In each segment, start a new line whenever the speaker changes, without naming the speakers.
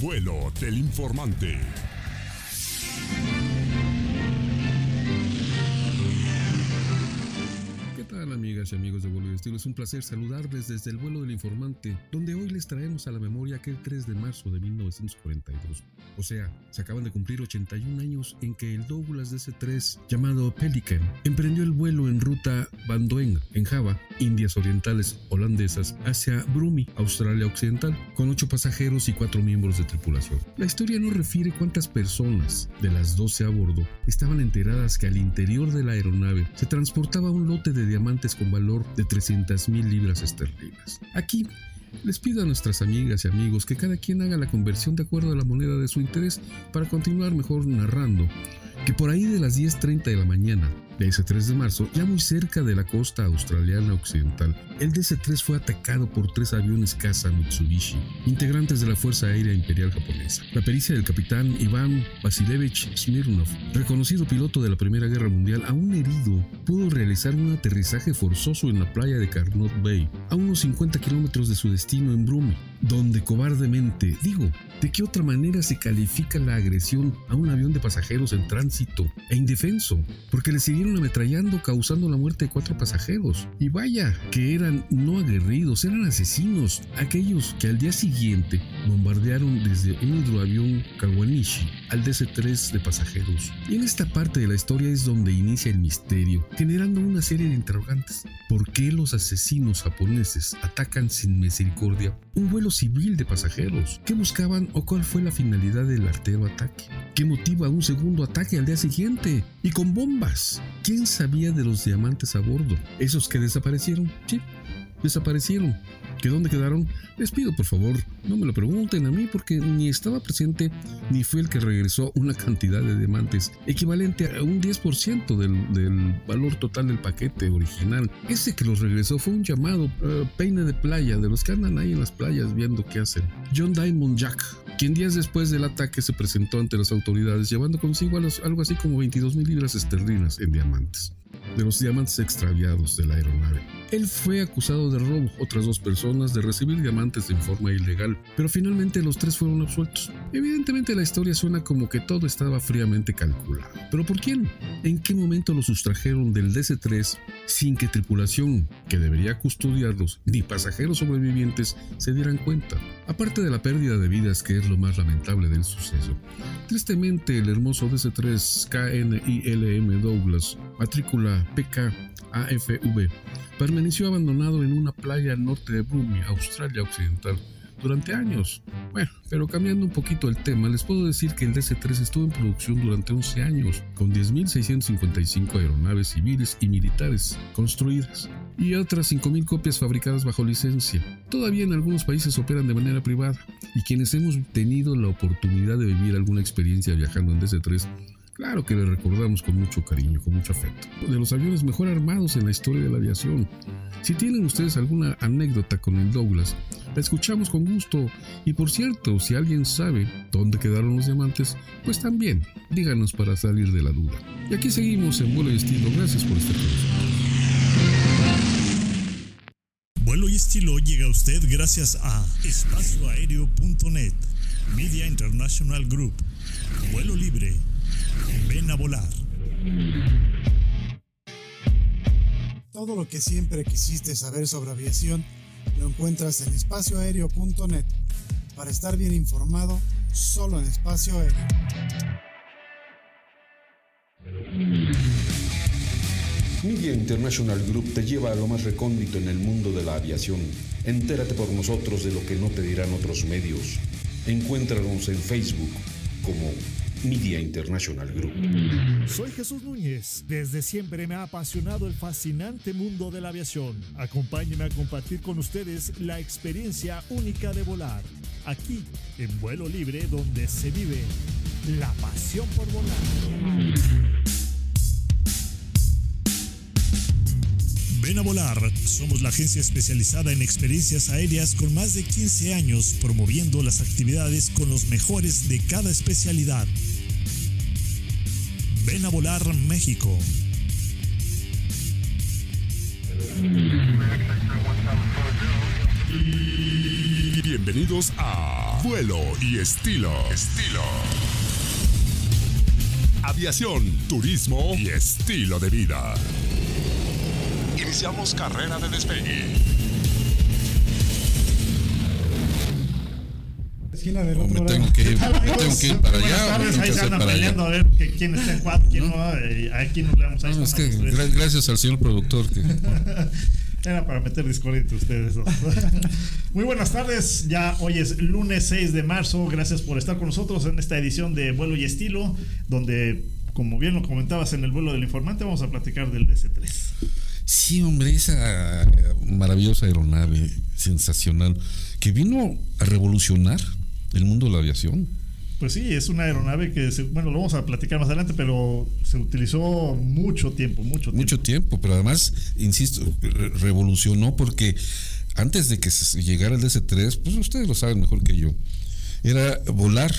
vuelo del informante.
amigas y amigos es un placer saludarles desde el vuelo del informante, donde hoy les traemos a la memoria aquel 3 de marzo de 1942. O sea, se acaban de cumplir 81 años en que el Douglas DC-3, llamado Pelican, emprendió el vuelo en ruta Van en Java, Indias Orientales holandesas, hacia Brumi, Australia Occidental, con 8 pasajeros y 4 miembros de tripulación. La historia no refiere cuántas personas de las 12 a bordo estaban enteradas que al interior de la aeronave se transportaba un lote de diamantes con valor de 300 mil libras esterlinas. Aquí les pido a nuestras amigas y amigos que cada quien haga la conversión de acuerdo a la moneda de su interés para continuar mejor narrando que por ahí de las 10.30 de la mañana de ese 3 de marzo, ya muy cerca de la costa australiana occidental, el DC-3 fue atacado por tres aviones caza Mitsubishi, integrantes de la Fuerza Aérea Imperial Japonesa. La pericia del capitán Iván Vasilevich Smirnov, reconocido piloto de la Primera Guerra Mundial, aún herido, pudo realizar un aterrizaje forzoso en la playa de Carnot Bay, a unos 50 kilómetros de su destino en Brumi, donde cobardemente, digo, ¿de qué otra manera se califica la agresión a un avión de pasajeros en tránsito e indefenso? Porque le siguieron ametrallando causando la muerte de cuatro pasajeros. Y vaya, que eran no aguerridos, eran asesinos, aquellos que al día siguiente bombardearon desde un hidroavión Kawanishi al DC-3 de pasajeros. Y en esta parte de la historia es donde inicia el misterio, generando una serie de interrogantes. ¿Por qué los asesinos japoneses atacan sin misericordia un vuelo civil de pasajeros? ¿Qué buscaban o cuál fue la finalidad del artero ataque? ¿Qué motiva un segundo ataque al día siguiente? Y con bombas. ¿Quién sabía de los diamantes a bordo? ¿Esos que desaparecieron? Sí, desaparecieron. ¿Que dónde quedaron? Les pido por favor, no me lo pregunten a mí porque ni estaba presente ni fue el que regresó una cantidad de diamantes equivalente a un 10% del, del, valor total del paquete original. Ese que los regresó fue un llamado eh, peine de playa, de los que andan ahí en las playas viendo qué hacen. John Diamond Jack, quien días después del ataque se presentó ante las autoridades llevando consigo algo así como 22 mil libras esterlinas en diamantes de los diamantes extraviados de la aeronave. Él fue acusado de robo, otras dos personas de recibir diamantes en forma ilegal, pero finalmente los tres fueron absueltos. Evidentemente la historia suena como que todo estaba fríamente calculado. ¿Pero por quién? ¿En qué momento los sustrajeron del DC-3 sin que tripulación, que debería custodiarlos, ni pasajeros sobrevivientes se dieran cuenta? Aparte de la pérdida de vidas, que es lo más lamentable del suceso. Tristemente, el hermoso DC-3 KNILM Douglas, matrícula PKAFV, permaneció abandonado en una playa al norte de Brumi, Australia Occidental, durante años. Bueno, pero cambiando un poquito el tema, les puedo decir que el DC-3 estuvo en producción durante 11 años, con 10.655 aeronaves civiles y militares construidas, y otras 5.000 copias fabricadas bajo licencia. Todavía en algunos países operan de manera privada, y quienes hemos tenido la oportunidad de vivir alguna experiencia viajando en DC-3, Claro que le recordamos con mucho cariño, con mucho afecto. De los aviones mejor armados en la historia de la aviación. Si tienen ustedes alguna anécdota con el Douglas, la escuchamos con gusto. Y por cierto, si alguien sabe dónde quedaron los diamantes, pues también díganos para salir de la duda. Y aquí seguimos en vuelo y estilo. Gracias por estar con nosotros.
Vuelo y estilo llega a usted gracias a espacioaéreo.net, Media International Group, Vuelo Libre Ven a volar.
Todo lo que siempre quisiste saber sobre aviación lo encuentras en espacioaéreo.net para estar bien informado solo en espacio aéreo.
Media International Group te lleva a lo más recóndito en el mundo de la aviación. Entérate por nosotros de lo que no te dirán otros medios. Encuéntranos en Facebook como Media International Group.
Soy Jesús Núñez. Desde siempre me ha apasionado el fascinante mundo de la aviación. Acompáñenme a compartir con ustedes la experiencia única de volar. Aquí, en vuelo libre, donde se vive la pasión por volar. Ven a volar. Somos la agencia especializada en experiencias aéreas con más de 15 años promoviendo las actividades con los mejores de cada especialidad. Ven a volar México.
Bienvenidos a Vuelo y estilo. Estilo. Aviación, turismo y estilo de vida. Iniciamos carrera de despegue.
Esquina del
O
otro
me
lado.
tengo que ir, me tengo que ir para allá,
tardes,
tengo
ahí
que
se andan
para allá.
peleando a ver que- quién está en cuatro, quién no. eh, a quién nos leamos. Ahí
No, es que gracias al señor productor que
Era para meter discordia entre ustedes dos. Muy buenas tardes, ya hoy es lunes 6 de marzo. Gracias por estar con nosotros en esta edición de Vuelo y Estilo, donde, como bien lo comentabas en el vuelo del informante, vamos a platicar del DC-3.
Sí, hombre, esa maravillosa aeronave sensacional que vino a revolucionar el mundo de la aviación.
Pues sí, es una aeronave que, se- bueno, lo vamos a platicar más adelante, pero se utilizó mucho tiempo, mucho tiempo.
Mucho tiempo, pero además, insisto, re- revolucionó porque antes de que llegara el DC-3, pues ustedes lo saben mejor que yo, era volar.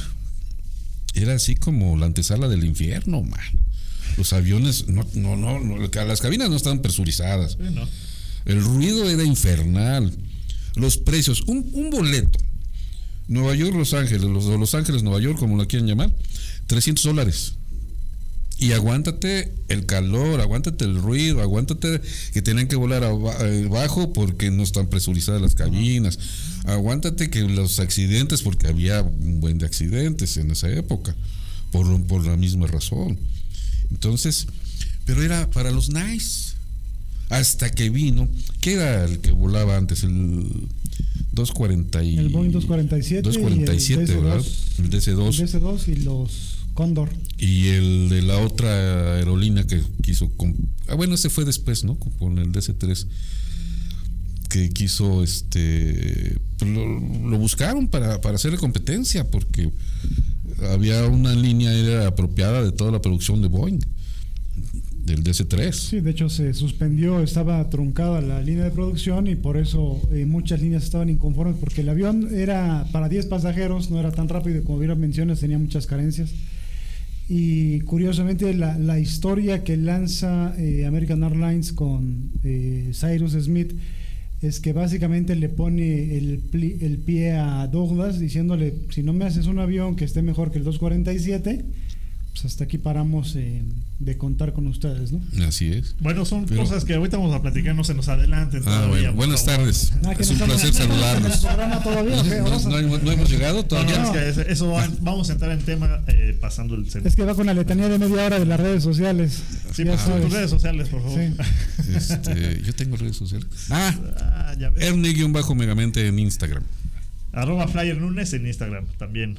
Era así como la antesala del infierno, man. Los aviones, no, no, no, no, las cabinas no estaban presurizadas.
Sí, ¿no?
El ruido era infernal. Los precios, un, un boleto. Nueva York, Los Ángeles, los, Los Ángeles, Nueva York, como lo quieran llamar, 300 dólares. Y aguántate el calor, aguántate el ruido, aguántate que tienen que volar aba- eh, abajo porque no están presurizadas las cabinas. Aguántate que los accidentes, porque había un buen de accidentes en esa época, por, por la misma razón. Entonces, pero era para los nice. Hasta que vino, ¿qué era el que volaba antes? El 240 y...
El Boeing 247
247,
y el
¿verdad?
DC-2.
El DC-2
El DC-2 y los Cóndor.
y el de la otra aerolínea que quiso ah bueno ese fue después no con el DC3 que quiso este pues, lo, lo buscaron para, para hacerle competencia porque había una línea aérea apropiada de toda la producción de Boeing del DC3
Sí, de hecho se suspendió, estaba truncada la línea de producción y por eso eh, muchas líneas estaban inconformes porque el avión era para 10 pasajeros, no era tan rápido como bien mencionas tenía muchas carencias. Y curiosamente la, la historia que lanza eh, American Airlines con eh, Cyrus Smith es que básicamente le pone el, pli- el pie a Douglas diciéndole, si no me haces un avión que esté mejor que el 247, pues hasta aquí paramos de contar con ustedes, ¿no?
así es
Bueno, son
Pero-
cosas que ahorita vamos a platicar, no se nos adelanten.
ah,
todavía,
bueno, buenas
favor.
tardes
Ah,
es un placer
¿En el
saludarlos no, hemos, llegado todavía
no, es que eso, va- vamos a entrar en tema eh, pasando el
Es que va con la letanía de media hora de las redes sociales.
Sí,
ya
pues, tus
sabes.
redes sociales, por favor.
Sí.
Este, yo tengo redes sociales. Ah,
Ah, ya ves.
Erne-megamente en Instagram.
Arroba Flyer Nunes en Instagram también.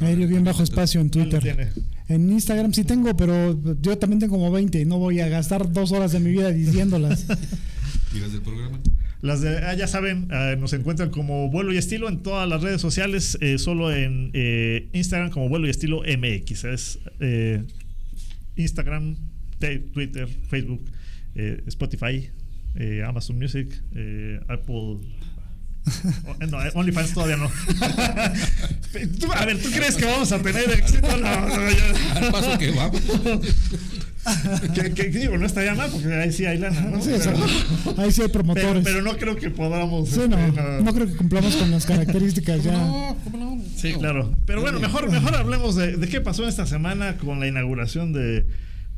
Aéreo bien bajo espacio en
¿Cuál lo
Twitter. En Instagram sí tengo, pero yo también tengo como 20 y no voy a gastar dos horas de mi vida diciéndolas.
¿Y las del programa?
Las de, ah, ya saben, ah, nos encuentran como Vuelo y Estilo en todas las redes sociales, eh, solo en eh, Instagram como Vuelo y Estilo MX. Es eh, Instagram, te- Twitter, Facebook, eh, Spotify, eh, Amazon Music, eh, Apple. oh, no, OnlyFans todavía no. A ver, ¿tú crees que vamos a tener éxito? No, no, ya.
Al paso que vamos.
que, que- que digo, no estaría mal porque ahí sí hay lana, ¿no?
Sí, o sea,
Pero-
ahí sí hay promotores.
pero no creo que podamos.
Sí,
este,
no,
no.
no creo que cumplamos con las características ya.
No, ¿cómo no?
Sí, claro. Pero bueno, mejor, mejor hablemos de, de qué pasó esta semana con la inauguración de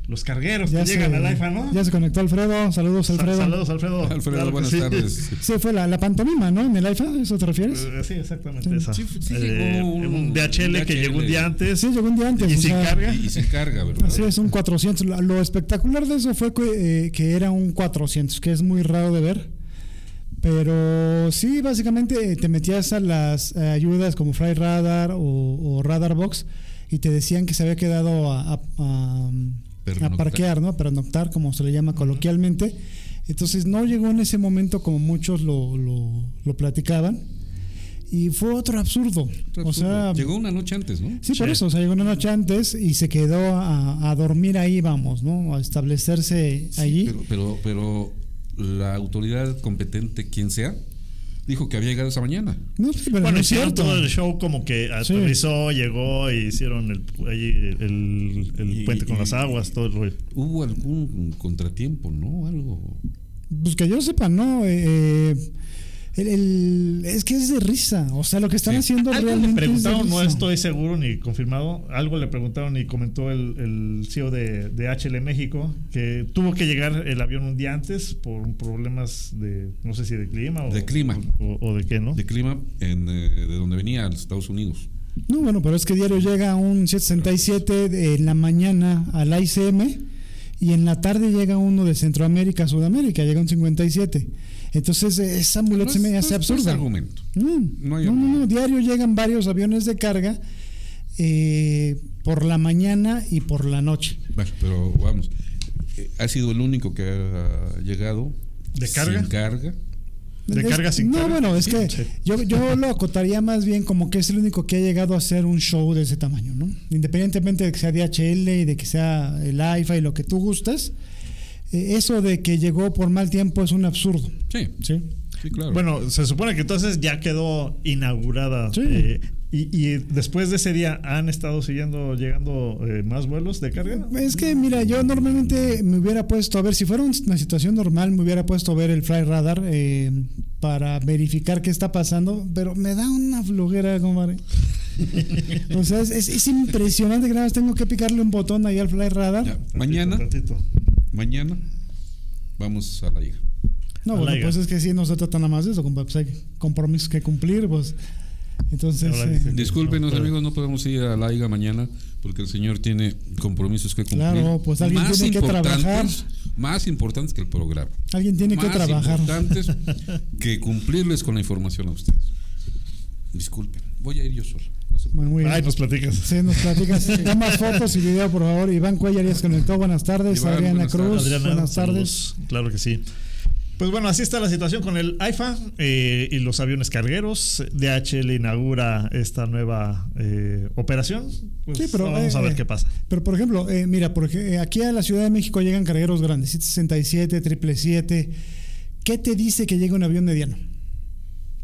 los cargueros
Ya
que
se,
llegan al IFA, ¿no?
ya se conectó Alfredo. Saludos,
Sa-
Alfredo.
Saludos, Alfredo.
Alfredo,
Claro
buenas
sí.
tardes.
Sí, fue la, la pantomima, ¿no? En el IFA, ¿a ¿eso te refieres?
Eh, Sí, exactamente
Sí.
esa.
Sí, sí
Eh,
llegó un-
un DHL que
DHL.
llegó un día antes.
Sí, llegó un día antes.
¿Y
o
sin
sea,
carga?
Y, y sin carga, ¿verdad?
Así es, un 400. Lo, lo espectacular de eso fue que, eh, que era un 400, que es muy raro de ver. Pero sí, básicamente te metías a las ayudas como Fly Radar o, o Radar Box y te decían que se había quedado a, a- a- a
Pernoctar.
parquear, ¿no? Pernoctar, como se le llama coloquialmente. Entonces no llegó en ese momento como muchos lo, lo, lo platicaban. Y fue otro absurdo. O sea,
Llegó una noche antes, ¿no?
Sí, por
Sí.
eso, o sea, llegó una noche antes y se quedó a, a dormir ahí, vamos, ¿no? A establecerse allí.
Pero, pero, pero la autoridad competente, quien sea, dijo que había llegado esa mañana.
no, sí, pero
Bueno,
no es
hicieron
cierto.
todo el show como que aterrizó, llegó y hicieron el, ahí el, el
Y-
puente con
y-
las aguas, todo el rollo.
Hubo algún contratiempo, ¿no? Algo.
Pues que yo sepa, ¿no? Eh, el- el- es que es de risa. O sea, lo que están
Sí.
haciendo
Algo le
realmente. es de
preguntaron, no
risa.
estoy seguro ni confirmado. Algo le preguntaron y comentó el, el CEO de, de HL México que tuvo que llegar el avión un día antes por problemas de, no sé si de clima o
De clima.
o, o de qué, ¿no?
De clima en, eh, de donde venía, a los Estados Unidos.
No, bueno, pero es que diario llega un 767 de- en la mañana al ICM y en la tarde llega uno de Centroamérica a Sudamérica, llega un 57. Entonces, eh, esa muleta se me
No
hace
no no es
absurda.
argumento.
No,
No
no, no, no, diario llegan varios aviones de carga eh, por la mañana y por la noche.
Bueno, pero vamos. eh, Ha sido el único que ha llegado.
¿De carga?
Sin carga.
¿De
Es-
carga sin
no,
carga?
bueno, es
Sí,
que
sí.
yo, yo lo acotaría más bien como que es el único que ha llegado a hacer un show de ese tamaño, ¿no? Independientemente de que sea DHL y de que sea el IFA y lo que tú gustes, eso de que llegó por mal tiempo es un absurdo,
Sí,
¿sí?
sí, claro.
Bueno, se supone que entonces ya quedó inaugurada.
Sí.
eh, y, y después de ese día han estado siguiendo, llegando eh, más vuelos de carga.
Es que, mira, yo normalmente me hubiera puesto a ver, si fuera un- una situación normal, me hubiera puesto a ver el Fly Radar eh, para verificar qué está pasando, pero me da una flojera, compadre. o sea, es, es- es impresionante que nada más tengo que picarle un botón ahí al Fly Radar.
Ya, mañana,
Tantito.
Mañana vamos a la hija.
No, bueno,
la
pues es que sí, no se trata nada más de eso, pues hay compromisos que cumplir, pues. Entonces, eh,
Discúlpenos,
No,
amigos, no podemos ir a la IGA mañana porque el señor tiene compromisos que cumplir.
Claro, pues alguien tiene que
importantes-
trabajar.
Más importantes que el programa.
alguien tiene que
más
trabajar.
importantes que cumplirles con la información a ustedes. Disculpen, voy a ir yo solo.
Muy bien.
Ay, nos platicas.
Sí, nos platicas. Tomas fotos y video, por favor. Iván Cuellar ya se conectó. Buenas tardes.
Iván,
Adriana
buenas
Cruz.
Adriana,
buenas tardes.
Claro que sí. Pues bueno, así está la situación con el AIFA eh, y los aviones cargueros. DHL inaugura esta nueva eh, operación. Pues
Sí, pero,
vamos a ver
eh,
qué pasa.
Pero, por ejemplo, mira, porque aquí a la Ciudad de México llegan cargueros grandes, 767, 777. ¿Qué te dice que llega un avión mediano?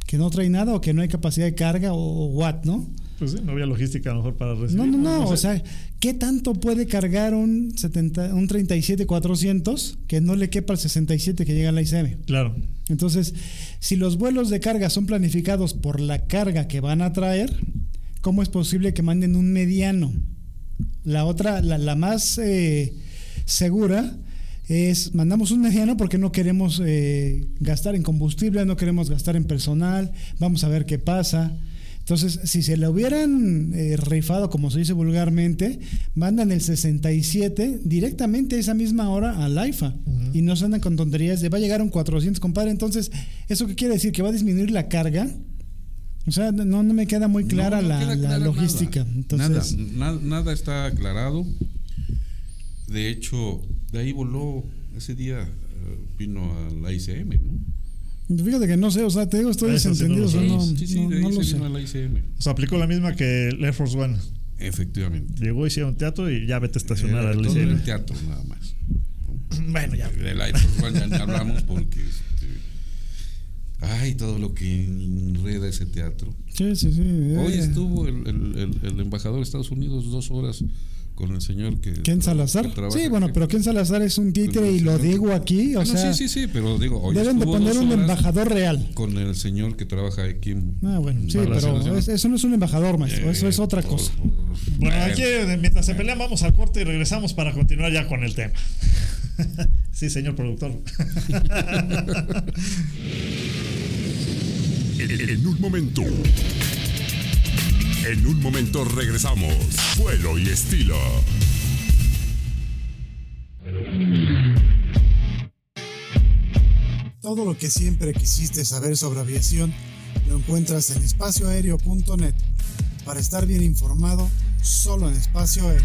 ¿Que no trae nada o que no hay capacidad de carga o, o what, no?
Pues sí, no había logística a lo mejor para recibir.
No, no, no.
sé.
O sea, ¿qué tanto puede cargar un, 70, un 37-400 que no le quepa al 67 que llega a la ICM?
Claro.
Entonces, si los vuelos de carga son planificados por la carga que van a traer, ¿cómo es posible que manden un mediano? La otra, la, la más eh, segura es mandamos un mediano porque no queremos eh, gastar en combustible, no queremos gastar en personal, vamos a ver qué pasa. Entonces, si se le hubieran eh, rifado, como se dice vulgarmente, mandan el 67 directamente a esa misma hora al AIFA y no se andan con tonterías de va a llegar un 400, compadre. Entonces, ¿eso qué quiere decir? ¿Que va a disminuir la carga? O sea, no, no me queda muy clara
No, no
la,
queda
la
clara
logística.
Nada,
Entonces,
nada, nada, nada está aclarado. De hecho, de ahí voló ese día, eh, vino a la ICM. ¿no?
Fíjate que no sé, o sea, te digo, estoy
Eso sí no
desentendido, o sea, no,
sí, sí,
no- lo
se
sé.
O sea, aplicó la misma que el Air Force One.
Efectivamente.
Llegó, hicieron teatro y ya vete a estacionar
Eh,
al ICM.
el teatro, nada más.
Bueno, ya.
Del Air Force One ya ni hablamos porque. este, ay, todo lo que enreda ese teatro.
Sí, sí, sí.
Hoy
eh,
estuvo el, el- el- el embajador de Estados Unidos dos horas con el señor que.
Ken Salazar.
que
Sí, bueno,
aquí.
pero Ken Salazar es un títere y lo digo aquí, o
Bueno,
sea,
sí, sí, sí, pero digo, hoy
deben de poner un embajador real.
Con el señor que trabaja aquí. en-
Ah, bueno, sí, pero es- eso no es un embajador, maestro, eso es
Eh,
otra
por-
cosa.
por-
Bueno,
bueno,
aquí eh, mientras se pelean vamos al corte y regresamos para continuar ya con el tema. sí, señor productor.
En, en un momento. En un momento regresamos. Vuelo y estilo.
Todo lo que siempre quisiste saber sobre aviación lo encuentras en espacioaéreo.net. Para estar bien informado, solo en espacio aéreo.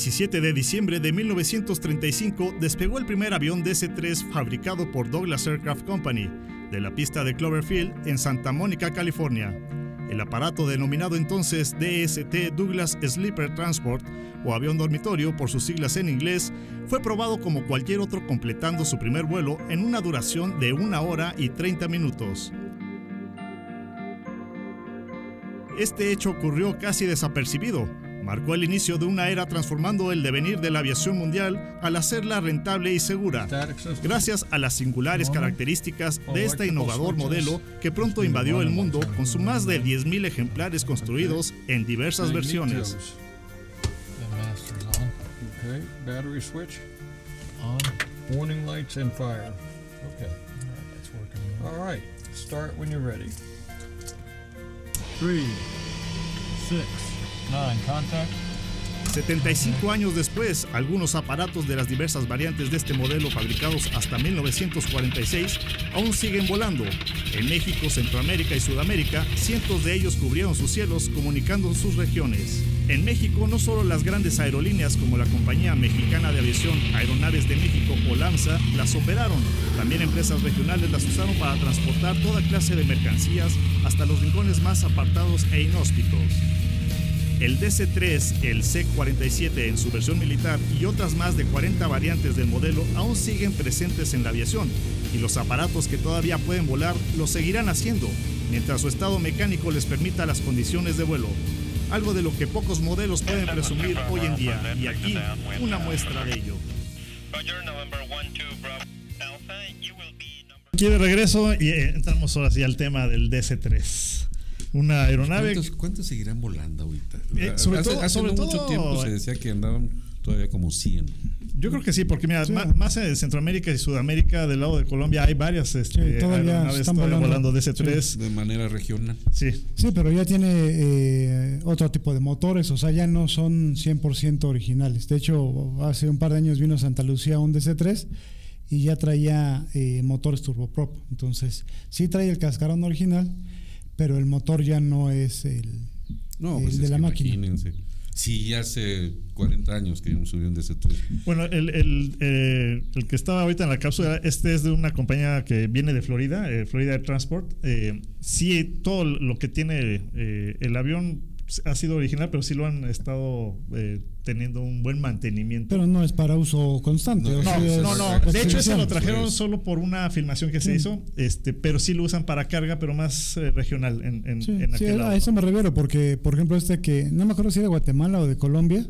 17 de diciembre de 1935 despegó el primer avión DC-3 fabricado por Douglas Aircraft Company de la pista de Cloverfield en Santa Mónica, California. El aparato denominado entonces DST Douglas Sleeper Transport o avión dormitorio por sus siglas en inglés fue probado como cualquier otro completando su primer vuelo en una duración de una hora y 30 minutos. Este hecho ocurrió casi desapercibido, marcó el inicio de una era transformando el devenir de la aviación mundial al hacerla rentable y segura, gracias a las singulares características de este innovador modelo que pronto invadió el mundo con sus más de 10.000 ejemplares construidos en diversas versiones.
Start when you're ready. Three, six.
75 años después, algunos aparatos de las diversas variantes de este modelo fabricados hasta 1946 aún siguen volando. En México, Centroamérica y Sudamérica, cientos de ellos cubrieron sus cielos comunicando sus regiones. En México, no solo las grandes aerolíneas como la Compañía Mexicana de Aviación Aeronaves de México o LAMSA las operaron, también empresas regionales las usaron para transportar toda clase de mercancías hasta los rincones más apartados e inhóspitos. El DC-3, el C-47 en su versión militar y otras más de 40 variantes del modelo aún siguen presentes en la aviación y los aparatos que todavía pueden volar lo seguirán haciendo mientras su estado mecánico les permita las condiciones de vuelo. Algo de lo que pocos modelos pueden presumir hoy en día y aquí una muestra de ello.
Aquí de regreso y eh, entramos ahora sí al tema del DC-3 una aeronave.
¿Cuántos, cuántos seguirán volando ahorita?
Eh, sobre
hace,
todo,
hace
sobre
no mucho
todo-
tiempo se decía que andaban todavía como 100.
Yo creo que sí, porque mira,
Sí.
ma- más en Centroamérica y Sudamérica, del lado de Colombia, hay varias este,
Sí, todavía
aeronaves
están
todavía
volando.
volando DC-3.
De manera regional.
Sí.
Sí, pero ya tiene eh, otro tipo de motores, o sea, ya no son 100% originales. De hecho, hace un par de años vino a Santa Lucía un DC-3 y ya traía eh, motores turboprop. Entonces, sí trae el cascarón original, pero el motor ya no es el,
No,
el
pues
de
es
la
que
máquina.
imagínense. Sí, hace 40 años que subí un DC-3.
Bueno, el, el, eh, el que estaba ahorita en la cápsula, este es de una compañía que viene de Florida, eh, Florida Air Transport. Eh, sí, todo lo que tiene eh, el avión ha sido original, pero sí lo han estado eh, teniendo un buen mantenimiento.
Pero no es para uso constante.
No,
No, no. De hecho, ese lo trajeron solo por una filmación que se
Sí.
hizo, este, pero sí lo usan para carga, pero más eh, regional en, en,
Sí,
en
sí,
aquel lado.
a eso me refiero, porque, por ejemplo, este que no me acuerdo si era de Guatemala o de Colombia,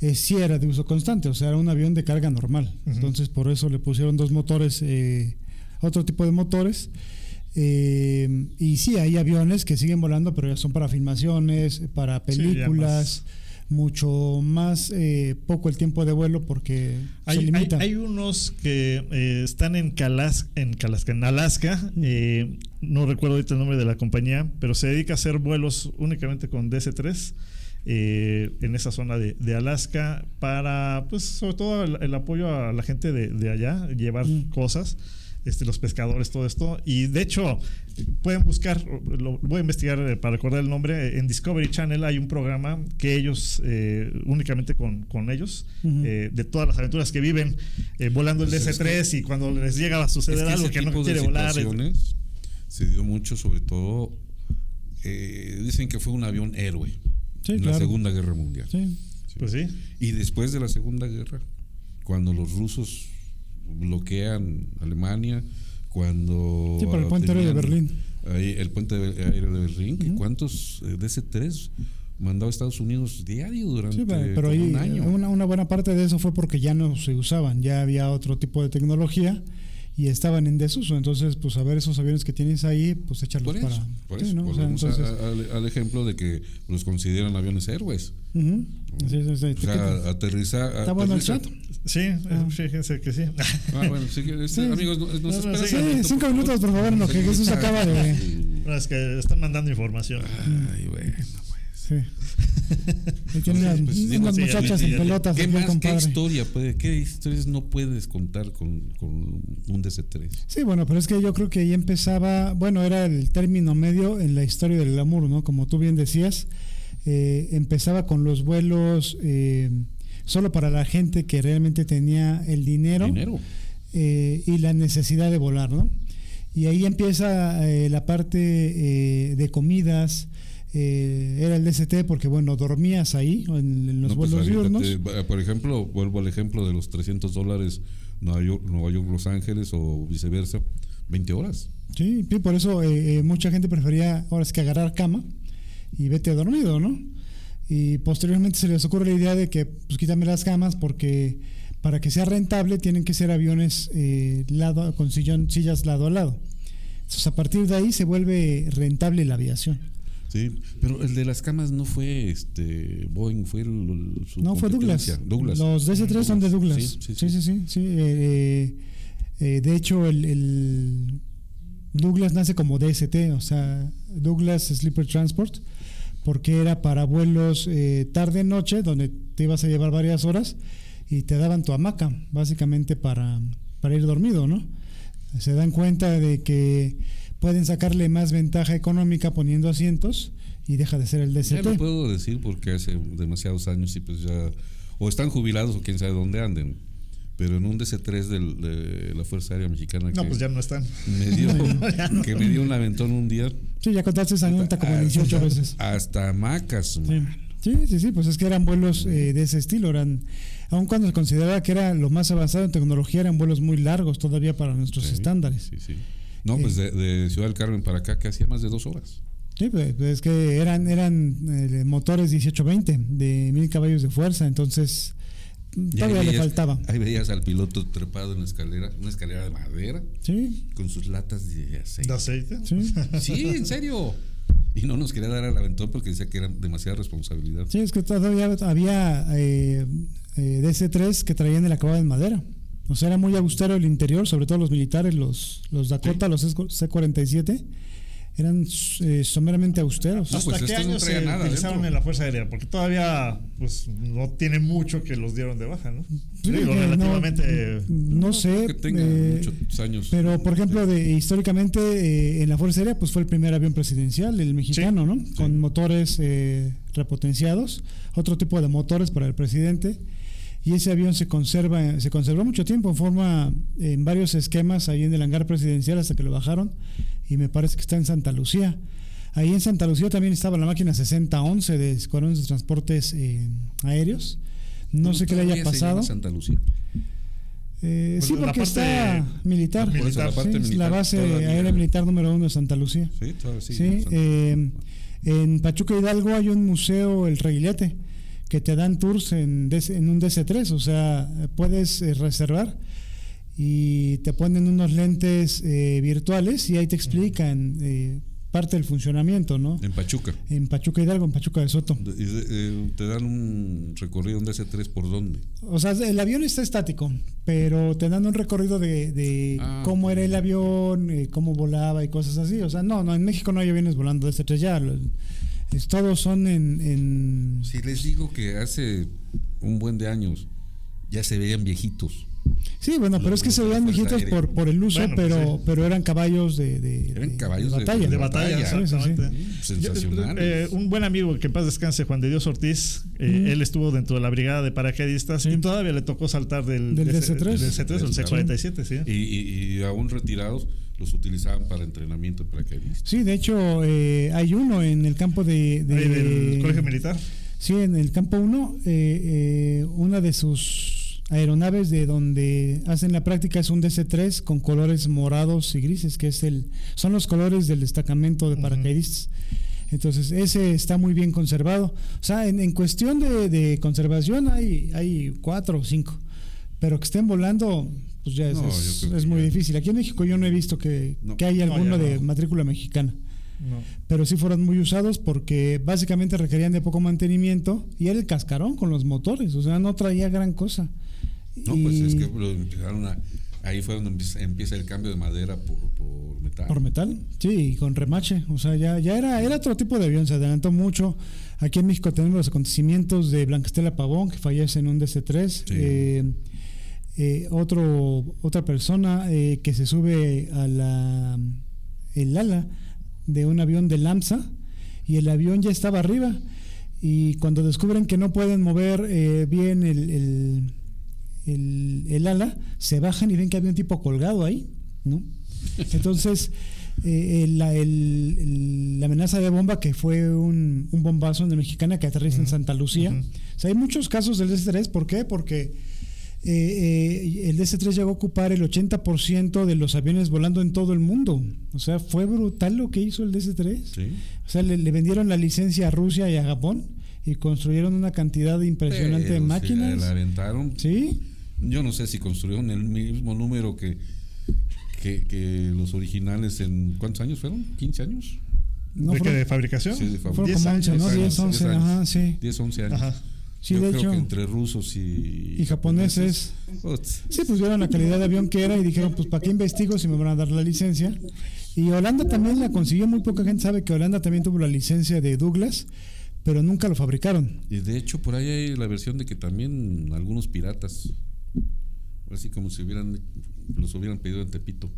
eh, sí era de uso constante, o sea, era un avión de carga normal. Entonces, por eso le pusieron dos motores, eh, otro tipo de motores. Eh, y sí, hay aviones que siguen volando, pero ya son para filmaciones, para películas, mucho más eh, poco el tiempo de vuelo porque se
Hay, hay,
limita.
hay unos que eh, están en, Calas, en, Calasca, en Alaska, eh, no recuerdo ahorita el nombre de la compañía, pero se dedica a hacer vuelos únicamente con DC-3 eh, en esa zona de, de Alaska para, pues, sobre todo el, el apoyo a la gente de, de allá, llevar
Mm.
cosas. Este, los pescadores, todo esto. Y de hecho, pueden buscar, lo voy a investigar eh, para recordar el nombre. En Discovery Channel hay un programa que ellos, eh, únicamente con, con ellos, eh, de todas las aventuras que viven, eh, volando el
Pues es
DC-3 y cuando les llega a suceder
Es que
algo que no quiere volar.
se dio mucho, sobre todo, eh, dicen que fue un avión héroe
Sí,
en la. Segunda Guerra Mundial.
Sí.
Pues sí.
Y después de la Segunda Guerra, cuando los rusos bloquean Alemania, cuando...
Sí, por el puente aéreo de Berlín.
ahí el puente aéreo de Berlín, que
Ujú.
¿cuántos eh, DC-3 mandaba a Estados Unidos diario durante
Sí, pero, ahí
un año?
una, una buena parte de eso fue porque ya no se usaban, ya había otro tipo de tecnología y estaban en desuso. Entonces, pues a ver esos aviones que tienes ahí, pues échalos
Por eso,
para.
por
sí,
eso
¿no? O sea,
volvemos a-
entonces-
al, ejemplo de que los consideran aviones héroes.
Ujú. Sí, sí, sí,
O sea,
quita.
aterrizar.
Está bueno el
aterriza-
chat.
Sí, eh, fíjense que sí.
Ah, bueno, este,
Sí.
amigos, nos, nos
No, no,
espera
sí,
momento,
cinco
por
minutos, por favor, lo que Jesús acaba de.
No, es que están mandando información.
Ay, bueno.
Sí. Y tiene unas,
pues,
unas
sí,
muchachas en pelotas.
¿Qué más? ¿Qué historia puede, qué historias no puedes contar con, con un DC-3?
Sí, bueno, pero es que yo creo que ahí empezaba, bueno, era el término medio en la historia del glamour, ¿no? Como tú bien decías, eh, empezaba con los vuelos eh, solo para la gente que realmente tenía el dinero,
Dinero.
eh, y la necesidad de volar, ¿no? Y ahí empieza eh, la parte eh, de comidas, eh, era el DST porque, bueno, dormías ahí en, en los
No, pues,
vuelos diurnos.
aviéntate, Por ejemplo, vuelvo al ejemplo de los 300 dólares Nueva York, Nueva York, Los Ángeles o viceversa, 20 horas.
Sí, sí, por eso eh, eh, mucha gente prefería ahora es que agarrar cama y vete dormido, ¿no? Y posteriormente se les ocurre la idea de que pues quítame las camas porque para que sea rentable tienen que ser aviones eh, lado con sillón, sillas lado a lado. Entonces a partir de ahí se vuelve rentable la aviación.
Sí, pero el de las camas no fue este Boeing, fue el, su
No, fue Douglas.
Douglas.
Los DC-3 son de Douglas.
Sí, sí,
Sí,
sí.
sí, sí. sí, eh, eh, de hecho, el, el Douglas nace como DST, o sea, Douglas Sleeper Transport, porque era para vuelos eh, tarde-noche, donde te ibas a llevar varias horas y te daban tu hamaca, básicamente para, para ir dormido, ¿no? Se dan cuenta de que pueden sacarle más ventaja económica poniendo asientos y deja de ser el
Ya
DST.
lo puedo decir porque hace demasiados años y pues ya o están jubilados o quién sabe dónde anden. Pero en un DC-3 del- de la Fuerza Aérea Mexicana
No,
que,
pues ya no están.
me dio, que me dio un aventón un día,
Sí, ya contaste esa anécdota como 18 veces.
hasta hamacas.
Sí. Sí, sí, sí, pues es que eran vuelos eh, de ese estilo, eran, aun cuando se consideraba que era lo más avanzado en tecnología, eran vuelos muy largos todavía para nuestros
Sí,
estándares.
Sí, sí. No, pues de, de Ciudad del Carmen para acá que hacía más de dos horas.
Sí, pues, pues es que eran, eran eh, motores 1820 de mil caballos de fuerza, entonces todavía le
veías-
faltaba.
Ahí veías al piloto trepado en la escalera, una escalera de madera,
Sí,
con sus latas de
¿De
aceite.
aceite?
sí.
Sí, en serio. Y no nos quería dar al aventón porque decía que era demasiada responsabilidad.
Sí, es que todavía había eh, eh, DC-3 que traían el acabado en madera. O sea, era muy austero el interior, sobre todo los militares, los, los Dakota, los C-47, eran eh, someramente austeros.
No,
¿Hasta
pues
qué
no
años
traían
se
nada
utilizaron
dentro.
en la Fuerza Aérea? Porque todavía pues no tiene mucho que los dieron de baja, ¿no?
Sí,
Digo,
no-
relativamente...
No, sé,
que tenga
eh,
muchos años.
pero por ejemplo, de, históricamente eh, en la Fuerza Aérea pues fue el primer avión presidencial, el mexicano, ¿no? Con motores eh, repotenciados, otro tipo de motores para el presidente. Y ese avión se conserva, se conservó mucho tiempo en forma, en varios esquemas ahí en el hangar presidencial hasta que lo bajaron. Y me parece que está en Santa Lucía. Ahí en Santa Lucía también estaba la máquina 6011 de Escuadrones de Transportes eh, Aéreos. No sé qué le haya pasado.
Santa Lucía.
Eh,
Pues
sí, porque está militar.
Por eso, la parte
Sí, es la
militar
base aérea militar número uno de Santa Lucía.
Sí, todavía sí.
Sí,
Santa-
eh, en Pachuca Hidalgo hay un museo, el Reguilete, que te dan tours en, DC en un DC3, o sea, puedes eh, reservar y te ponen unos lentes eh, virtuales y ahí te explican eh, parte del funcionamiento, ¿no?
En Pachuca.
En Pachuca Hidalgo, en Pachuca de Soto.
Y de- eh, te dan un recorrido, un DC-3 por dónde.
O sea, el avión está estático, pero te dan un recorrido de, de
Ah,
cómo era el avión, eh, cómo volaba y cosas así. O sea, no, no, en México no hay aviones volando de este tres ya. Es- todos son en, en-
Si les digo que hace un buen de años ya se veían viejitos.
Sí, bueno, pero es que se
de
veían viejitos por, por el uso,
Bueno, pues
pero,
sí.
pero eran caballos de, de-
Eran
de-
caballos de-
batalla.
De batalla,
Sí, sí, sí.
exactamente.
Sensacionales.
Yo, eh, un buen amigo que en paz descanse, Juan de Dios Ortiz, eh, él estuvo dentro de la brigada de paracaidistas y todavía le tocó saltar del,
Del
DC-
DC-3.
del C3 o el C47, sí.
Y, y- y aún retirados los utilizaban para entrenamiento de paracaidistas.
Sí, de hecho, eh, hay uno en el campo de. de-
Ahí del Colegio Militar.
Sí, en el campo 1, una de sus aeronaves de donde hacen la práctica es un DC-3 con colores morados y grises, que es el son los colores del destacamento de paracaidistas. Entonces, ese está muy bien conservado. O sea, en, en cuestión de, de conservación hay, hay cuatro o cinco, pero que estén volando, pues ya es,
No,
muy
ya.
difícil. Aquí en México yo no he visto que,
No.
que haya
No,
alguno de
no.
matrícula mexicana.
No.
Pero sí fueron muy usados porque básicamente requerían de poco mantenimiento y era el cascarón con los motores, o sea, no traía gran cosa.
No,
Y-
pues es que lo empezaron a. Ahí fue donde empieza, empieza el cambio de madera por, por metal.
Por metal, sí, y con remache. O sea, ya, ya era, era otro tipo de avión, se adelantó mucho. Aquí en México tenemos los acontecimientos de Blancastela Pavón, que fallece en un DC-3.
Sí.
Eh, eh, otro, otra persona eh, que se sube a la el ala de un avión de Lamsa y el avión ya estaba arriba. Y cuando descubren que no pueden mover eh, bien el, el, el- el ala, se bajan y ven que había un tipo colgado ahí, ¿no? Entonces, eh, la, la amenaza de bomba, que fue un, un bombazo en la mexicana que aterriza en Santa Lucía.
Ujú.
O sea, hay muchos casos del DC-3. ¿Por qué? Porque eh, eh, el DC-3 llegó a ocupar el 80% de los aviones volando en todo el mundo. O sea, fue brutal lo que hizo el DC-3.
Sí.
O sea, le, le vendieron la licencia a Rusia y a Japón y construyeron una cantidad impresionante de
Pero sí,
máquinas.
la aventaron.
Sí,
Yo no sé si construyeron el mismo número que, que, que los originales en. ¿Cuántos años fueron? ¿15 años?
no
¿De qué?
fueron-
¿De fabricación?
Sí, de
fueron
10
como 11,
años,
¿no? 10,
10
11,
años.
ajá, sí.
10, 11 años.
Ajá.
Sí,
Yo
de
creo
hecho.
que entre rusos y,
Y japoneses.
Putz.
Sí, pues vieron la calidad de avión que era y dijeron, pues ¿para qué investigo si me van a dar la licencia? Y Holanda también la consiguió, muy poca gente sabe que Holanda también tuvo la licencia de Douglas, pero nunca lo fabricaron.
Y de hecho, por ahí hay la versión de que también algunos piratas, así como si hubieran los hubieran pedido en Tepito.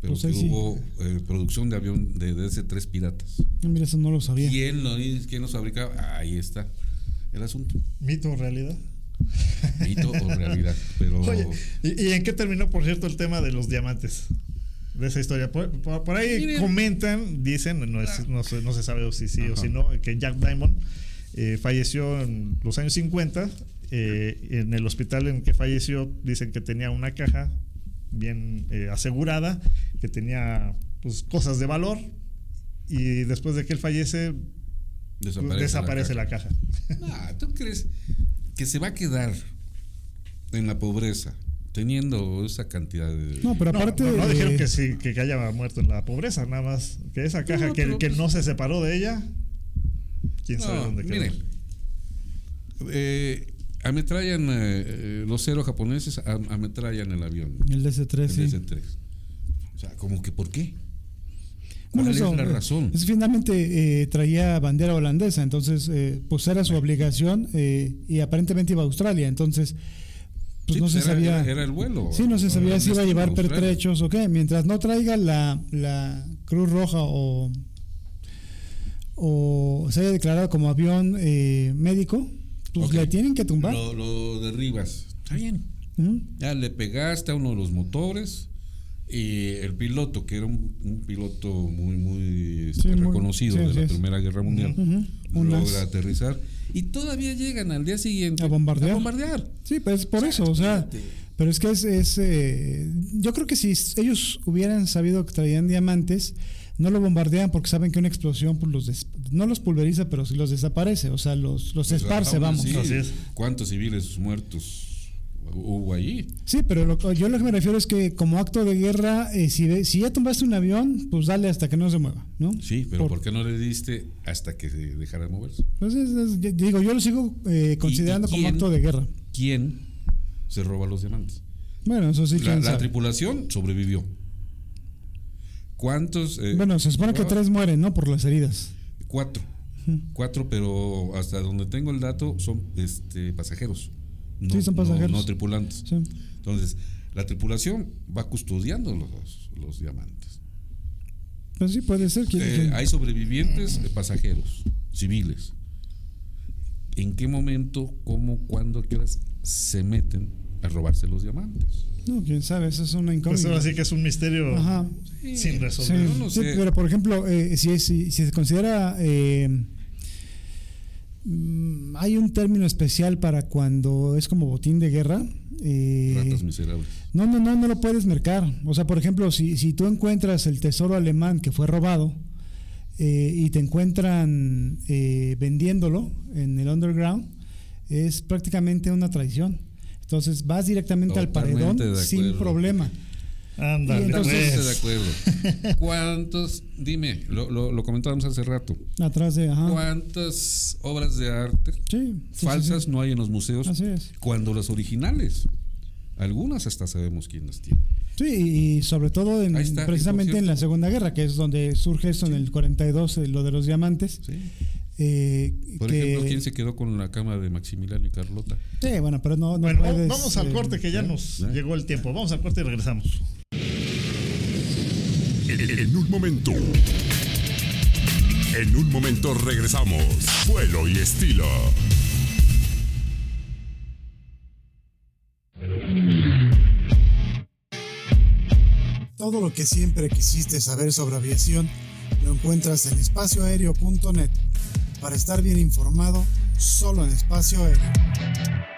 Pero
Pues
que
sí.
hubo eh, producción de avión de, de ese tres piratas.
No, mira, eso no lo sabía.
¿Quién, lo, ¿Quién los fabricaba? Ahí está el asunto.
¿Mito o realidad?
Mito o realidad. Pero
Oye, ¿y, y en qué terminó, por cierto, el tema de los diamantes? De esa historia. Por, por- por ahí
Miren.
comentan, dicen, no, es- no, se, no se sabe si sí o
Ajá.
si no, que Jack Diamond eh, falleció en los años 50. eh, en el hospital en que falleció, dicen que tenía una caja bien eh, asegurada, que tenía pues, cosas de valor. Y después de que él fallece,
desaparece,
desaparece,
la
la
caja.
caja.
Nah, ¿Tú crees que se va a quedar en la pobreza teniendo esa cantidad de...
No, pero
No,
aparte...
no, no dijeron que sí, que, haya muerto en la pobreza, nada más que esa caja
No,
que, que
pues-
no se separó de ella, quién sabe
No,
dónde quedó.
miren, eh, ametrallan eh, eh, los cero japoneses, am- ametrallan el avión,
El DC-3,
el
sí.
DC-3. O sea, como que ¿por qué? ¿Cuál es
eso,
la
eh,
razón?
es finalmente eh, traía bandera holandesa, entonces eh, pues era su obligación eh, y aparentemente iba a Australia, entonces pues
Sí,
no
pues
se
era,
sabía.
era- el vuelo.
Sí, no se sabía si iba a llevar pertrechos o qué. Mientras no traiga la, la Cruz Roja o, o se haya declarado como avión eh, médico, pues le tienen que tumbar.
Lo, lo derribas. Está bien. Ya le pegaste a uno de los motores y el piloto, que era un, un piloto muy, muy este,
muy-
reconocido
sí,
de la
es.
Primera Guerra Mundial, logra aterrizar y todavía llegan al día siguiente
A bombardear.
A bombardear.
Sí, pues por eso, o sea, pero es que es, es, eh, yo creo que si ellos hubieran sabido que traían diamantes, no lo bombardean porque saben que una explosión pues, los des- no los pulveriza, pero sí los desaparece, o sea, los, los
Pues,
esparce, vamos.
¿Cuántos civiles muertos hubo allí?
Sí, pero lo, yo lo que me refiero es que como acto de guerra, eh, si, ya tumbaste un avión, pues dale hasta que no se mueva, ¿no?
Sí, pero
Por-
¿por qué no le diste hasta que se dejara de moverse?
Pues es- es- yo- digo, yo lo sigo eh, considerando
y
como
quién?
acto de guerra.
¿Quién se roba los diamantes?
Bueno, eso sí,
La, la
sabe.
tripulación sobrevivió. ¿Cuántos? eh,
Bueno, se supone que tres mueren, ¿no? Por las heridas.
Cuatro. Cuatro, pero hasta donde tengo el dato son este, pasajeros. No,
Sí, son
no-
pasajeros.
No, tripulantes.
Sí.
Entonces, la tripulación va custodiando los, los diamantes.
Pues sí, puede ser. ¿quién-
Eh, hay sobrevivientes, eh, pasajeros, civiles. ¿En qué momento, cómo, cuándo, a qué horas se meten a robarse los diamantes?
No, quién sabe, eso es una
Pues
incógnita.
ahora sí que es un misterio
Ajá.
sin
Sí,
resolver.
No sé.
pero por ejemplo, eh, si, es- si, si se considera. eh, hay un término especial para cuando es como botín de guerra. eh,
Ratas miserables.
no, no, no, no lo puedes mercar. O sea, por ejemplo, si, si tú encuentras el tesoro alemán que fue robado eh, y te encuentran eh, vendiéndolo en el underground, es prácticamente una traición. Entonces vas directamente al paredón sin problema.
Ándale,
Y entonces-
pues.
de acuerdo. ¿Cuántos, dime, lo, lo, lo comentábamos hace rato,
Atrás de. Ajá.
cuántas obras de arte
Sí, sí, sí,
falsas
sí.
no hay en los museos?
Así es.
Cuando las originales, algunas hasta sabemos quién las tiene.
Sí, y sobre todo en-
está,
precisamente en la Segunda Guerra, que es donde surge eso en el 42, eh, lo de los diamantes.
¿sí?
eh,
Por
que-
ejemplo, ¿quién se quedó con la cama de Maximiliano y Carlota?
Sí, bueno, pero no, no
Bueno,
puedes,
vamos al
eh,
corte que ya
¿eh?
nos
¿eh?
llegó el tiempo. Vamos al corte y regresamos.
En, un momento. En un momento regresamos. Vuelo y estilo.
Todo lo que siempre quisiste saber sobre aviación lo encuentras en espacioaéreo.net. Para estar bien informado, solo en espacio aéreo.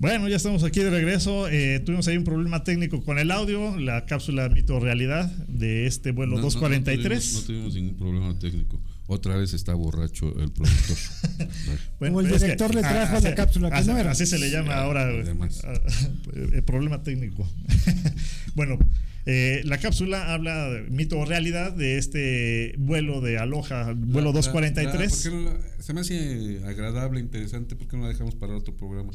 Bueno, ya estamos aquí de regreso. Eh, tuvimos ahí un problema técnico con el audio, la cápsula mito realidad de este vuelo
No, no,
243.
No, tuvimos, no tuvimos ningún problema técnico. Otra vez está borracho el productor.
Bueno,
Como el
es
director le trajo la cápsula que
así,
no era.
así se le llama ahora ah, eh, problema técnico. bueno, eh, la cápsula habla de mito o realidad de este vuelo de Aloha, vuelo
La- la-
243.
la- ¿por qué no la- se me hace agradable, interesante. ¿Por qué no la dejamos para otro programa?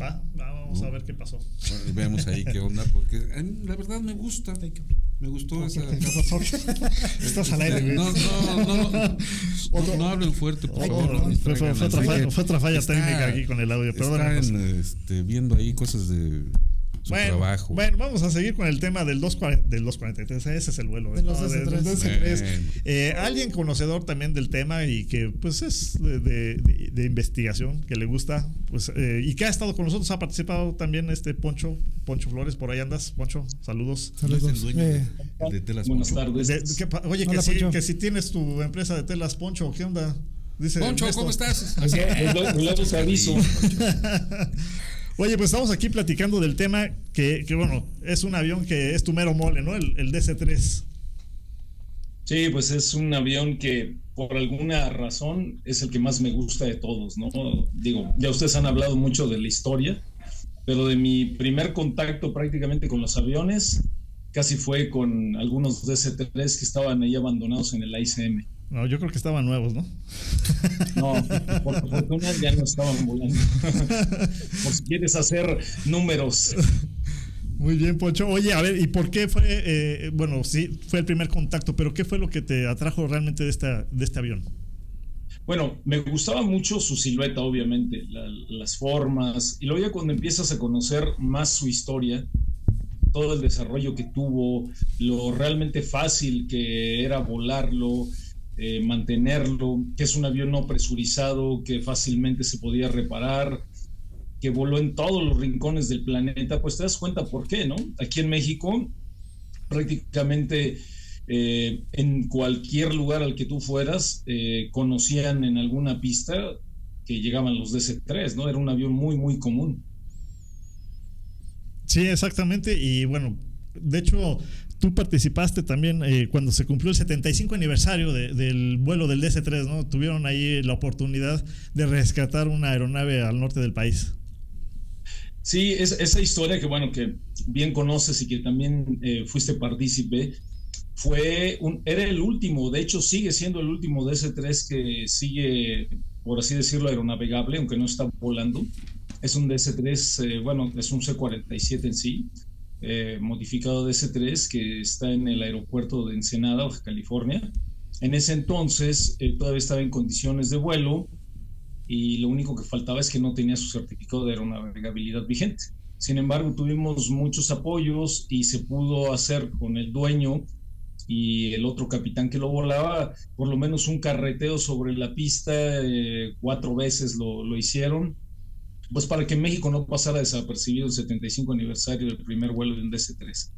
Va, va, vamos a ver qué pasó.
Bueno, veamos ahí qué onda, porque a mí la verdad me gusta. Me gustó esa.
Estás al aire, güey.
No, no, no, no, no, no hablen fuerte, por favor.
Fue, fue- fue otra falla, fue otra falla
Está-
técnica aquí con el audio. Perdónanos.
Están este, viendo ahí cosas de su
Bueno,
trabajo.
bueno, vamos a seguir con el tema del 240, del 243. Ese es el vuelo.
De los
No, del-
DC-3.
del DC-3.
Bueno.
Eh, alguien conocedor también del tema y que pues es de, de- de- de investigación, que le gusta, pues eh, y que ha estado con nosotros, ha participado también este Poncho, Poncho Flores, por ahí andas, Poncho, saludos.
¿No es el
Saludos.
dueño
Eh,
de, de telas
Buenas
Poncho?
tardes.
De- ¿qué pa- oye, que
Hola,
si,
Poncho.
que si tienes tu empresa de telas, Poncho, ¿qué onda? Dice
Poncho,
Ernesto.
¿cómo estás?
Luego te aviso.
Oye, pues estamos aquí platicando del tema que, que, bueno, es un avión que es tu mero mole, ¿no? El, el DC-3.
Sí, pues es un avión que por alguna razón es el que más me gusta de todos, ¿no? Digo, ya ustedes han hablado mucho de la historia, pero de mi primer contacto prácticamente con los aviones casi fue con algunos DC-3 que estaban ahí abandonados en el ICM.
No, yo creo que estaban nuevos, ¿no?
No, por fortuna ya no estaban volando. por si quieres hacer números.
Muy bien, Poncho. Oye, a ver, ¿y por qué fue, eh, bueno, sí, fue el primer contacto, pero qué fue lo que te atrajo realmente de, esta, de este avión?
Bueno, me gustaba mucho su silueta, obviamente, la- las formas, y luego ya cuando empiezas a conocer más su historia, todo el desarrollo que tuvo, lo realmente fácil que era volarlo, eh, mantenerlo, que es un avión no presurizado, que fácilmente se podía reparar, que voló en todos los rincones del planeta, pues te das cuenta por qué, ¿no? Aquí en México, prácticamente eh, en cualquier lugar al que tú fueras, eh, conocían en alguna pista que llegaban los DC-3, ¿no? Era un avión muy, muy común.
Sí, exactamente. Y bueno, de hecho, tú participaste también eh, cuando se cumplió el 75 aniversario de- del vuelo del DC-3, ¿no? Tuvieron ahí la oportunidad de rescatar una aeronave al norte del país.
Sí, es, esa historia que, bueno, que bien conoces y que también eh, fuiste partícipe, fue un, era el último, de hecho sigue siendo el último DC-3 que sigue, por así decirlo, aeronavegable, aunque no está volando. Es un DC-3, eh, bueno, es un C-47 en sí, eh, modificado DC-3 que está en el aeropuerto de Ensenada, Baja California. En ese entonces eh, todavía estaba en condiciones de vuelo y lo único que faltaba es que no tenía su certificado de aeronavegabilidad vigente. Sin embargo, tuvimos muchos apoyos y se pudo hacer con el dueño y el otro capitán que lo volaba, por lo menos un carreteo sobre la pista, eh, cuatro veces lo, lo, hicieron, pues para que México no pasara desapercibido el 75 aniversario del primer vuelo de un DC-3.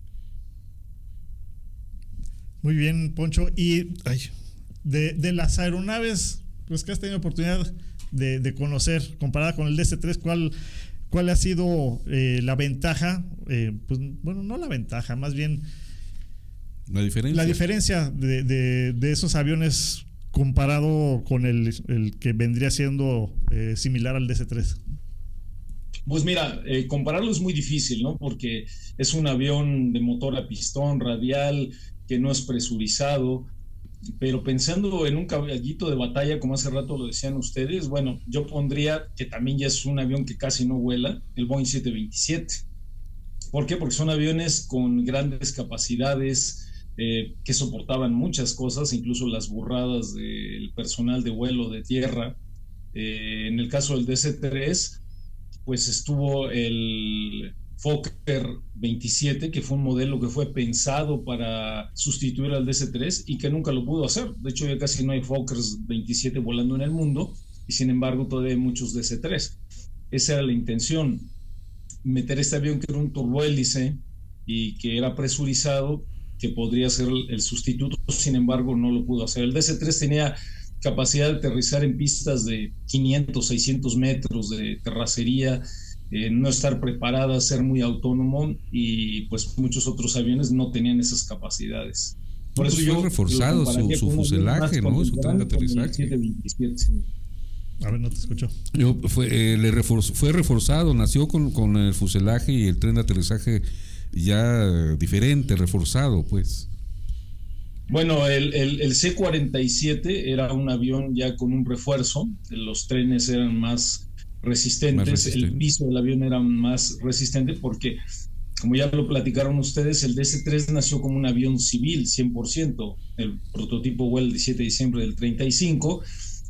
Muy bien, Poncho. Y ay, de, de, las aeronaves, pues que has tenido oportunidad de, de conocer, comparada con el DC-3, ¿cuál, ¿cuál ha sido eh, la ventaja? Eh, pues bueno, no la ventaja, más bien
la diferencia.
La diferencia de, de, de esos aviones comparado con el, el que vendría siendo eh, similar al DC-3.
Pues mira, eh, compararlo es muy difícil, ¿no? Porque es un avión de motor a pistón radial que no es presurizado, pero pensando en un caballito de batalla, como hace rato lo decían ustedes, bueno, yo pondría que también ya es un avión que casi no vuela, el Boeing 727. ¿Por qué? Porque son aviones con grandes capacidades, eh, que soportaban muchas cosas, incluso las burradas del personal de vuelo de tierra. Eh, en el caso del DC-3, pues estuvo el Fokker 27, que fue un modelo que fue pensado para sustituir al DC-3 y que nunca lo pudo hacer. De hecho, ya casi no hay Fokkers 27 volando en el mundo y sin embargo todavía hay muchos DC-3. Esa era la intención, meter este avión que era un turbohélice y que era presurizado, que podría ser el sustituto, sin embargo no lo pudo hacer. El DC-3 tenía capacidad de aterrizar en pistas de 500, 600 metros de terracería, eh, no estar preparada, ser muy autónomo y pues muchos otros aviones no tenían esas capacidades.
Por eso yo reforzado su, su fuselaje, ¿no? Su tren de aterrizaje.
A ver, no te escucho.
Yo, fue, eh, le reforzó, fue reforzado, nació con, con el fuselaje y el tren de aterrizaje ya diferente, reforzado, pues.
Bueno, el, el, el, C-47 era un avión ya con un refuerzo, los trenes eran más resistentes, más resistente. el piso del avión era más resistente porque, como ya lo platicaron ustedes, el DC-3 nació como un avión civil, 100%, el prototipo vuela el 17 de diciembre del 35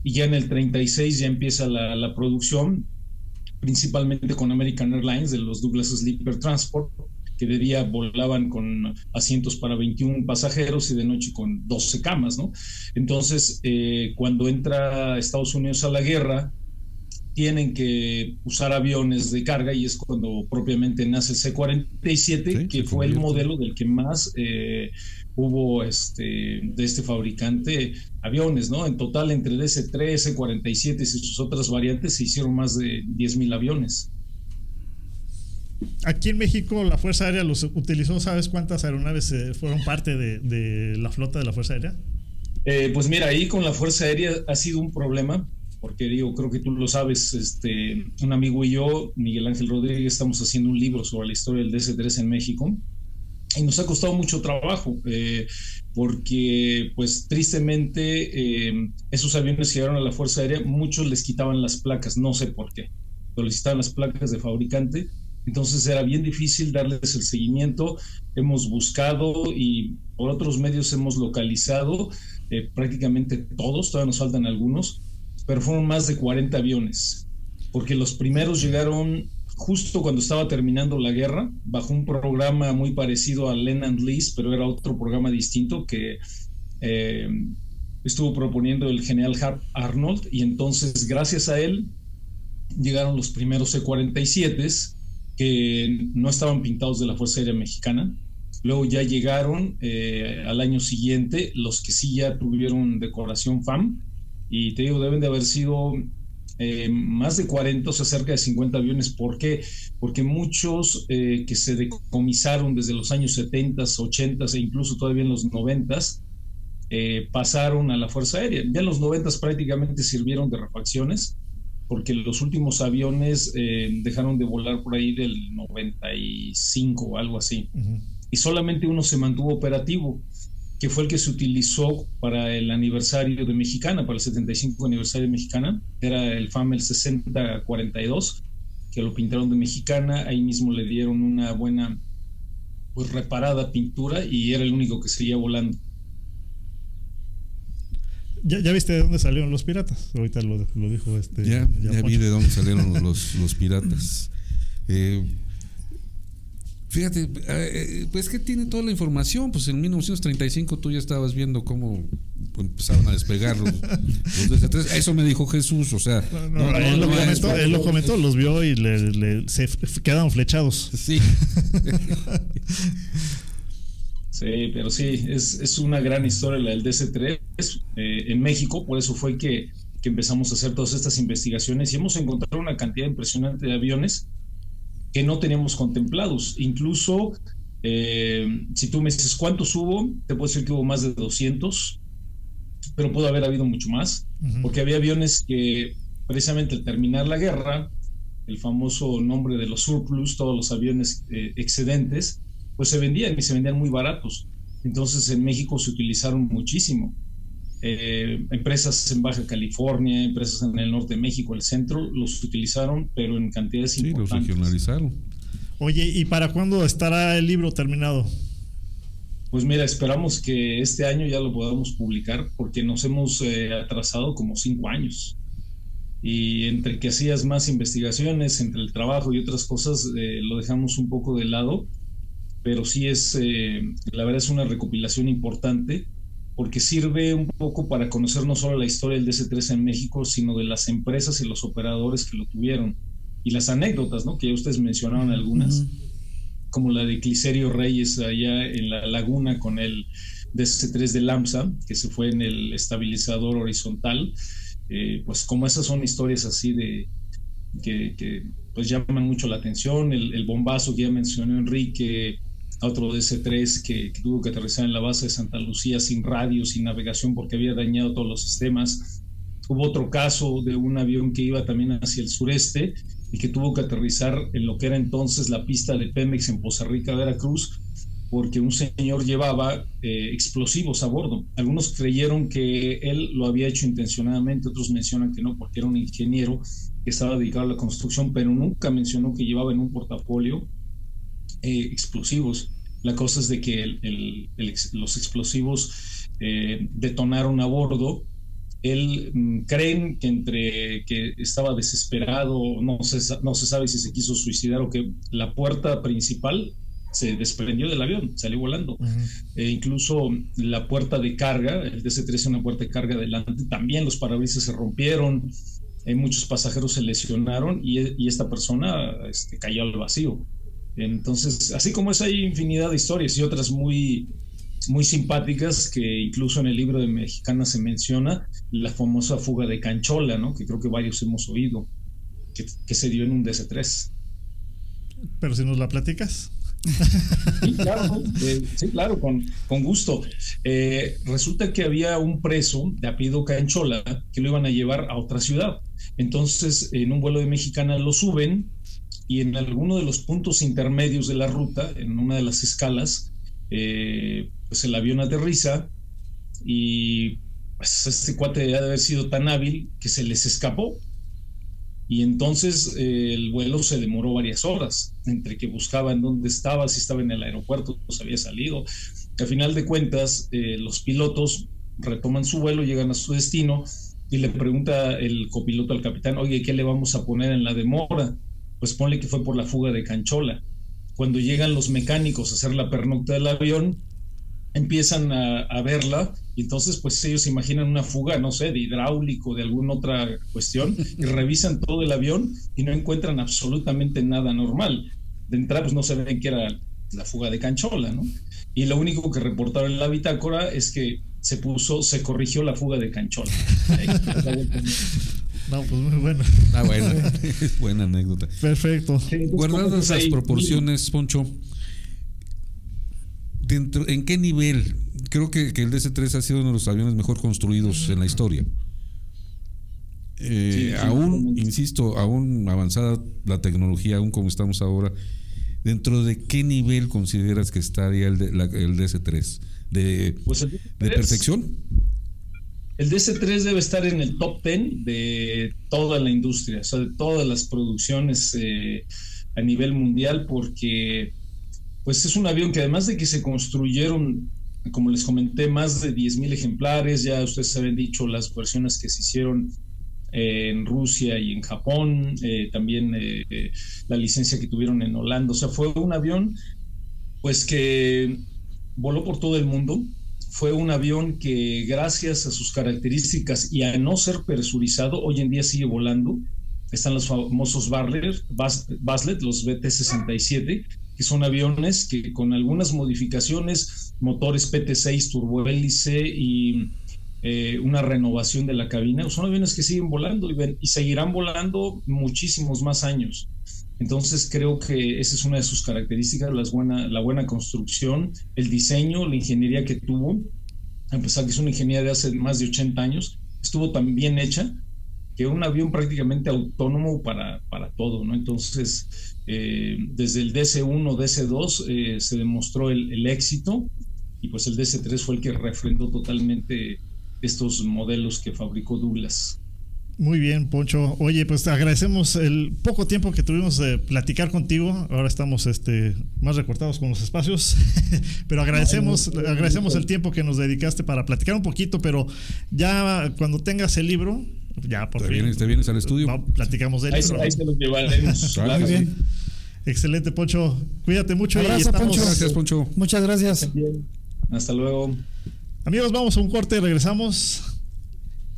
y ya en el 36 ya empieza la, la producción, principalmente con American Airlines, de los Douglas Sleeper Transport, que de día volaban con asientos para 21 pasajeros y de noche con 12 camas, ¿no? Entonces, eh, cuando entra Estados Unidos a la guerra, tienen que usar aviones de carga y es cuando propiamente nace C-47, sí, que fue el modelo del que más eh, hubo este, de este fabricante aviones, ¿no? En total, entre DC-3, C-47 y sus otras variantes, se hicieron más de 10.000 aviones.
Aquí en México la Fuerza Aérea los utilizó, ¿sabes cuántas aeronaves eh, fueron parte de, la flota de la Fuerza Aérea?
Eh, pues mira, ahí con la Fuerza Aérea ha sido un problema, porque digo, creo que tú lo sabes, este, un amigo y yo, Miguel Ángel Rodríguez, estamos haciendo un libro sobre la historia del DC-3 en México. Y nos ha costado mucho trabajo, eh, porque pues tristemente esos aviones llegaron a la Fuerza Aérea, muchos les quitaban las placas, no sé por qué, pero les quitaban las placas de fabricante entonces era bien difícil darles el seguimiento. Hemos buscado y por otros medios hemos localizado eh, prácticamente todos, todavía nos faltan algunos, pero fueron más de 40 aviones, porque los primeros llegaron justo cuando estaba terminando la guerra, bajo un programa muy parecido a Len and Lease, pero era otro programa distinto que eh, estuvo proponiendo el general Arnold, y entonces gracias a él llegaron los primeros C-47s no estaban pintados de la Fuerza Aérea Mexicana. Luego ya llegaron eh, al año siguiente los que sí ya tuvieron decoración FAM y te digo, deben de haber sido eh, más de 40, o sea, cerca de 50 aviones. ¿Por qué? Porque muchos eh, que se decomisaron desde los años 70, 80 e incluso todavía en los 90 eh, pasaron a la Fuerza Aérea. Ya en los 90 prácticamente sirvieron de refacciones porque los últimos aviones eh, dejaron de volar por ahí del 95 o algo así. Uh -huh. Y solamente uno se mantuvo operativo, que fue el que se utilizó para el aniversario de Mexicana, para el 75 aniversario de Mexicana, era el FAM el 6042, que lo pintaron de mexicana, ahí mismo le dieron una buena, pues reparada pintura y era el único que seguía volando.
¿Ya, ya viste de dónde salieron los piratas? Ahorita lo, lo dijo este.
Ya, ya, vi de dónde salieron los, los piratas. Eh, fíjate, eh, pues que tiene toda la información. Pues en 1935 tú ya estabas viendo cómo empezaron a despegar los, los DC-3. Eso me dijo Jesús, o sea.
No, no, él, lo comentó, él lo comentó, los vio y le, le- se quedaron flechados.
Sí.
Sí, pero sí, es, es una gran historia la del DC-3 eh, en México, por eso fue que, que empezamos a hacer todas estas investigaciones y hemos encontrado una cantidad impresionante de aviones que no teníamos contemplados. Incluso, eh, si tú me dices cuántos hubo, te puedo decir que hubo más de 200, pero pudo haber habido mucho más, porque había aviones que precisamente al terminar la guerra, el famoso nombre de los surplus, todos los aviones eh, excedentes, pues se vendían y se vendían muy baratos. Entonces en México se utilizaron muchísimo. Eh, empresas en Baja California, empresas en el norte de México, el centro, los utilizaron, pero en cantidades
Sí, los
importantes.
regionalizaron.
Oye, ¿y para cuándo estará el libro terminado?
Pues mira, esperamos que este año ya lo podamos publicar porque nos hemos eh, atrasado como cinco años. Y entre que hacías más investigaciones, entre el trabajo y otras cosas, eh, lo dejamos un poco de lado. Pero sí es, eh, la verdad es una recopilación importante porque sirve un poco para conocer no solo la historia del DC-3 en México, sino de las empresas y los operadores que lo tuvieron. Y las anécdotas, ¿no? Que ya ustedes mencionaron algunas como la de Cliserio Reyes allá en la laguna con el DC-3 de Lamsa, que se fue en el estabilizador horizontal. Eh, pues como esas son historias así de que, que, pues llaman mucho la atención. El, el, bombazo que ya mencionó Enrique, otro DC-3 que, que, tuvo que aterrizar en la base de Santa Lucía sin radio, sin navegación porque había dañado todos los sistemas. Hubo otro caso de un avión que iba también hacia el sureste y que tuvo que aterrizar en lo que era entonces la pista de Pemex en Poza Rica, Veracruz, porque un señor llevaba eh, explosivos a bordo. Algunos creyeron que él lo había hecho intencionadamente, otros mencionan que no, porque era un ingeniero que estaba dedicado a la construcción, pero nunca mencionó que llevaba en un portafolio eh, explosivos. La cosa es de que el, el, el, los explosivos eh, detonaron a bordo él mmm, creen que entre que estaba desesperado, no se, no se sabe si se quiso suicidar o que la puerta principal se desprendió del avión, salió volando. Uh -huh. e incluso la puerta de carga, el DC-13 una puerta de carga adelante, también los parabrisas se rompieron, eh, muchos pasajeros se lesionaron y, y esta persona este, cayó al vacío. Entonces, así como es, hay infinidad de historias y otras muy muy simpáticas que incluso en el libro de Mexicana se menciona la famosa fuga de Canchola, ¿no? que creo que varios hemos oído, que, que se dio en un DC-3.
Pero si nos la platicas.
Sí, claro, eh, sí, claro con, con gusto. Eh, resulta que había un preso de apellido Canchola que lo iban a llevar a otra ciudad. Entonces, en un vuelo de Mexicana lo suben y en alguno de los puntos intermedios de la ruta, en una de las escalas, eh, pues el avión aterriza y pues este cuate ha de haber sido tan hábil que se les escapó y entonces eh, el vuelo se demoró varias horas entre que buscaban dónde estaba, si estaba en el aeropuerto, pues había salido. Al final de cuentas, eh, los pilotos retoman su vuelo, llegan a su destino y le pregunta el copiloto al capitán, oye, ¿qué le vamos a poner en la demora? Pues ponle que fue por la fuga de Canchola cuando llegan los mecánicos a hacer la pernocta del avión, empiezan a, a, verla y entonces pues ellos imaginan una fuga, no sé, de hidráulico, de alguna otra cuestión y revisan todo el avión y no encuentran absolutamente nada normal. De entrada pues no se ven que era la fuga de Canchola, ¿no? Y lo único que reportaron en la bitácora es que se puso, se corrigió la fuga de Canchola.
No, pues muy bueno.
Ah, bueno, es buena anécdota.
Perfecto.
Guardadas esas proporciones, Poncho, dentro, ¿en qué nivel? Creo que, que, el DC-3 ha sido uno de los aviones mejor construidos en la historia. Eh, sí, sí, aún, insisto, aún avanzada la tecnología, aún como estamos ahora, ¿dentro de qué nivel consideras que estaría el, de, la, el DC-3? ¿De, pues el DC-3 ¿De perfección?
El DC-3 debe estar en el top 10 de toda la industria, o sea, de todas las producciones eh, a nivel mundial, porque pues es un avión que además de que se construyeron, como les comenté, más de 10.000 ejemplares, ya ustedes habían dicho las versiones que se hicieron eh, en Rusia y en Japón, eh, también la licencia que tuvieron en Holanda, o sea, fue un avión pues que voló por todo el mundo, fue un avión que gracias a sus características y a no ser presurizado, hoy en día sigue volando. Están los famosos Baslet, los BT-67, que son aviones que con algunas modificaciones, motores PT6 turbohélice y eh, una renovación de la cabina, son aviones que siguen volando y, y seguirán volando muchísimos más años. Entonces creo que esa es una de sus características, la buena, construcción, el diseño, la ingeniería que tuvo, a pesar que es una ingeniería de hace más de 80 años, estuvo tan bien hecha que un avión prácticamente autónomo para, para todo, ¿no? Entonces, eh, desde el DC-1, DC-2 eh, se demostró el, el, éxito y pues el DC-3 fue el que refrendó totalmente estos modelos que fabricó Douglas.
Muy bien, Poncho. Oye, pues te agradecemos el poco tiempo que tuvimos de platicar contigo. Ahora estamos este, más recortados con los espacios, pero agradecemos, agradecemos el tiempo que nos dedicaste para platicar un poquito, pero ya cuando tengas el libro, ya por
te
fin.
Vienes, te vienes al estudio.
Platicamos del
ahí,
libro.
Ahí se los llevaremos.
Muy bien.
Excelente, Poncho. Cuídate mucho
Abrazo,
y estamos.
Poncho.
Gracias, Poncho.
Muchas gracias.
Hasta luego.
Amigos, vamos a un corte y regresamos.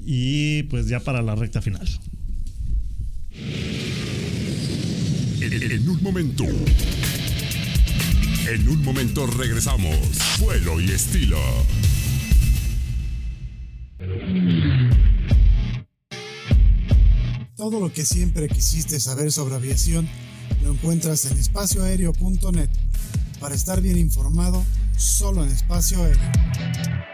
Y pues ya para la recta final.
En, un momento. En un momento regresamos. Vuelo y estilo.
Todo lo que siempre quisiste saber sobre aviación lo encuentras en espacioaéreo.net. Para estar bien informado, solo en espacio aéreo.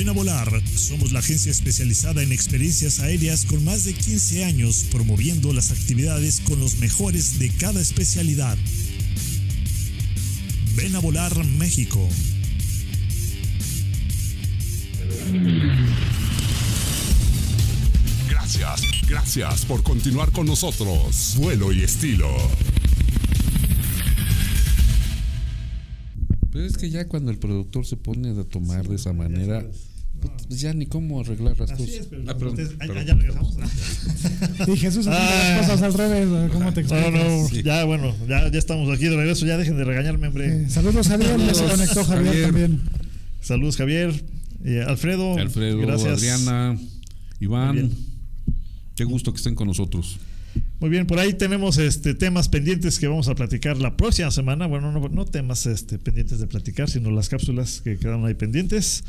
Ven a volar. Somos la agencia especializada en experiencias aéreas con más de 15 años promoviendo las actividades con los mejores de cada especialidad. Ven a volar México.
Gracias, gracias por continuar con nosotros. Vuelo y estilo.
Pero es que ya cuando el productor se pone a tomar de esa manera, pues ya ni cómo arreglar las
Así
cosas.
es, pero
Ah, perdón,
ustedes- ah,
perdón.
ya regresamos.
Y Jesús haciendo
Ah.
las cosas al revés. ¿Cómo te
No,
explicas?
no,
Sí.
ya bueno, ya, ya estamos aquí de regreso, ya dejen de regañarme, hombre.
Eh, saludos Javier, ya se
Saludos,
conectó Javier,
Javier.
también.
Saludos Javier, Eh, Alfredo,
Alfredo,
gracias.
Adriana, Iván, qué gusto que estén con nosotros.
Muy bien, por ahí tenemos este temas pendientes que vamos a platicar la próxima semana. Bueno, no, no temas este, pendientes de platicar, sino las cápsulas que quedaron ahí pendientes.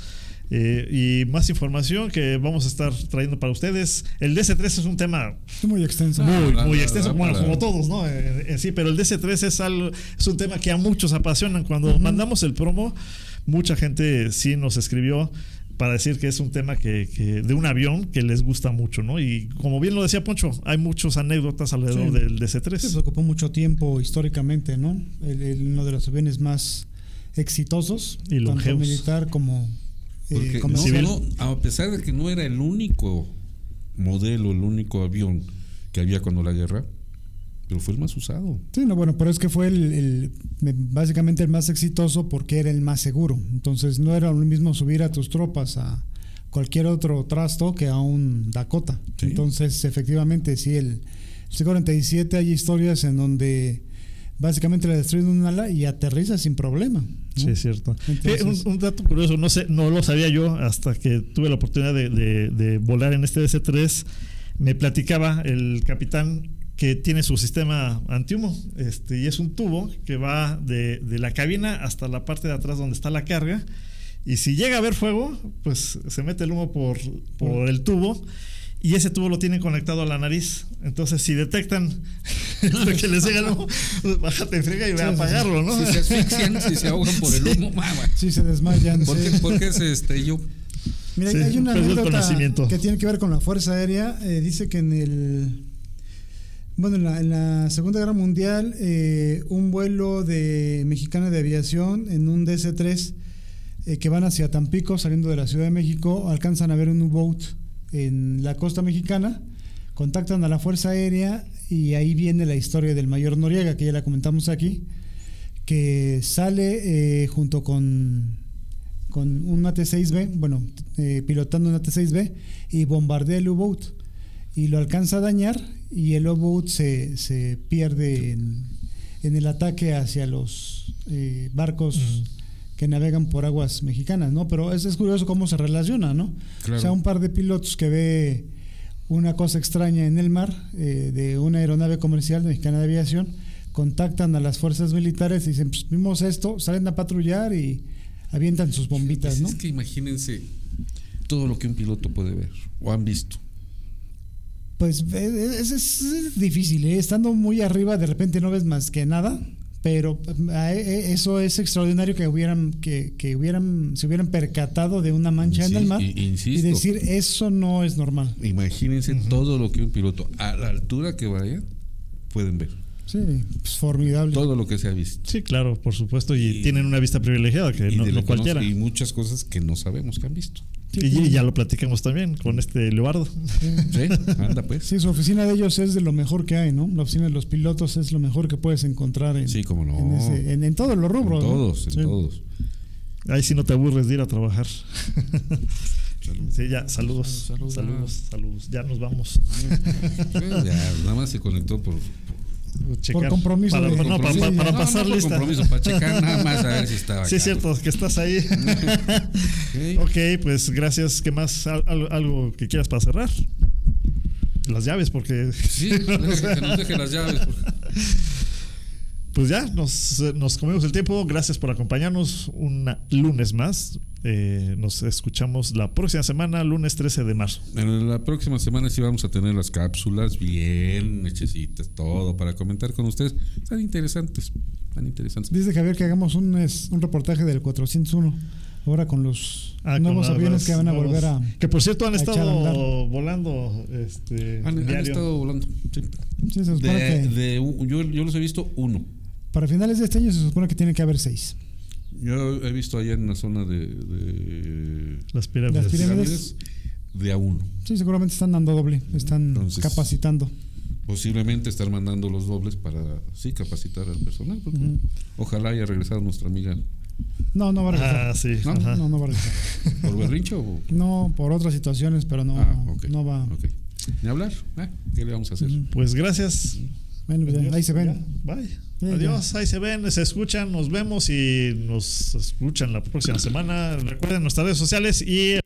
Eh, y más información que vamos a estar trayendo para ustedes. El DC3 es un tema
muy extenso.
muy,
Ah,
muy
ah,
extenso,
ah,
bueno, como todos, ¿no? En, en sí, pero el DC3 es algo, es un tema que a muchos apasionan. Cuando mandamos el promo, mucha gente sí nos escribió para decir que es un tema que, que- de un avión que les gusta mucho, ¿no? Y como bien lo decía Poncho, hay muchas anécdotas alrededor
Sí.
del DC3.
Se ocupó mucho tiempo históricamente, ¿no? El- el- uno de los aviones más exitosos,
Y
tanto militar como eh, comercial.
no, a pesar de que no era el único modelo, el único avión que había cuando la guerra, pero fue el más usado.
Sí, no, bueno, pero es que fue el, el- básicamente el más exitoso porque era el más seguro. Entonces no era lo mismo subir a tus tropas a cualquier otro trasto que a un Dakota.
Sí.
Entonces, efectivamente, sí, el, el C-47 hay historias en donde básicamente le destruyen un ala y aterriza sin problema. ¿no?
Sí, es cierto.
Entonces-
Eh, un, un dato curioso, no sé, no lo sabía yo hasta que tuve la oportunidad de, de- de volar en este DC3. Me platicaba el capitán que tiene su sistema antihumo. Este, y es un tubo que va de, de, la cabina hasta la parte de atrás donde está la carga. Y si llega a haber fuego, pues se mete el humo por, por el tubo. Y ese tubo lo tienen conectado a la nariz. Entonces, si detectan que les llega el humo, pues bájate en frega y ve a apagarlo, ¿no?
Si se asfixian, si se ahogan por el humo, mamá.
Si se desmayan.
¿Por,
sí.
qué, ¿Por qué se estrelló?
Mira,
Sí,
hay una anécdota que tiene que ver con la Fuerza Aérea. Eh, dice que en el. Bueno, en la, Segunda Guerra Mundial, eh, un vuelo de mexicana de aviación en un DC-3 eh, que van hacia Tampico, saliendo de la Ciudad de México, alcanzan a ver un U-Boat en la costa mexicana, contactan a la Fuerza Aérea y ahí viene la historia del mayor Noriega, que ya la comentamos aquí, que sale eh, junto con con un AT-6B, bueno, eh, pilotando un AT-6B y bombardea el U-Boat y lo alcanza a dañar y el U-Boat se, se pierde en, en el ataque hacia los eh, barcos que navegan por aguas mexicanas, ¿no? Pero es, es curioso cómo se relaciona, ¿no?
Claro.
O sea, un par de pilotos que ve una cosa extraña en el mar eh, de una aeronave comercial de mexicana de aviación contactan a las fuerzas militares y dicen, pues vimos esto, salen a patrullar y avientan sus bombitas,
Pues
¿no?
Es que imagínense todo lo que un piloto puede ver o han visto.
Pues eh, es, es- es difícil, ¿eh? estando muy arriba de repente no ves más que nada, pero eh, eh, eso es extraordinario que hubieran que, que hubieran se hubieran percatado de una mancha en el mar
i-
y
insisto.
decir eso no es normal.
Imagínense todo lo que un piloto, a la altura que vaya, pueden ver.
Sí, pues formidable.
Todo lo que se ha visto.
Sí, claro, por supuesto. Y,
Y-
tienen una vista privilegiada que
Y,
no, no- cualquiera.
y muchas cosas que no sabemos que han visto.
Y, y ya lo platicamos también con este Leobardo.
Sí, anda pues.
Sí, su oficina de ellos es de lo mejor que hay, ¿no? La oficina de los pilotos es lo mejor que puedes encontrar en,
Sí, cómo no.
en, ese- en- en todos los
En
rubros. ¿no?
todos, en
Sí.
todos.
Ahí sí no te aburres de ir a trabajar. Sí, ya, saludos.
Saludos.
Saludos, saludos. Ya nos vamos.
Ya, nada más se conectó por,
Checar.
compromiso
Para,
de-
no, para,
compromiso.
para- para
No, no
pasar
por
lista.
compromiso, para checar nada más a ver si estaba
Sí, es cierto, que estás ahí.
Ok.
ok, pues gracias. ¿Qué más? ¿Al- al- ¿Algo que quieras para cerrar? Las llaves, porque.
Sí, que nos deje las llaves. por-
Pues ya, nos, nos comemos el tiempo. Gracias por acompañarnos un lunes más. Eh, nos escuchamos la próxima semana, lunes 13 de marzo.
En la próxima semana sí vamos a tener las cápsulas bien hechecitas, todo para comentar con ustedes. Están interesantes, están interesantes.
Dice Javier que hagamos un, es- un reportaje del 401, ahora con los
Ah, con
nuevos
las-
aviones que van a
nuevos-
volver a...
Que por cierto han estado volando. Este,
Han, estado volando. sí.
Sí, se supone
De,
que
de un- yo, yo los he visto uno.
Para finales de este año se supone que tiene que haber seis.
Yo he visto allá en la zona de, de
Las pirámides.
Las pirámides.
de a uno.
Sí, seguramente están dando doble, están
Entonces-
capacitando.
Posiblemente estar mandando los dobles para sí capacitar al personal. porque
Ujú.
Ojalá haya regresado nuestra amiga
No, no va a regresar.
Ah, sí.
No.
No, no va a regresar.
por berrincho o
No, por otras situaciones, pero no,
Ah, ok.
no va.
Ok. Ni hablar. Ah, ¿Qué le vamos a hacer?
Pues gracias.
Bueno, pues ya, ahí se ven.
Ya, Bye. Adiós, ahí se ven, se escuchan, nos vemos y nos escuchan la próxima semana. Recuerden nuestras redes sociales y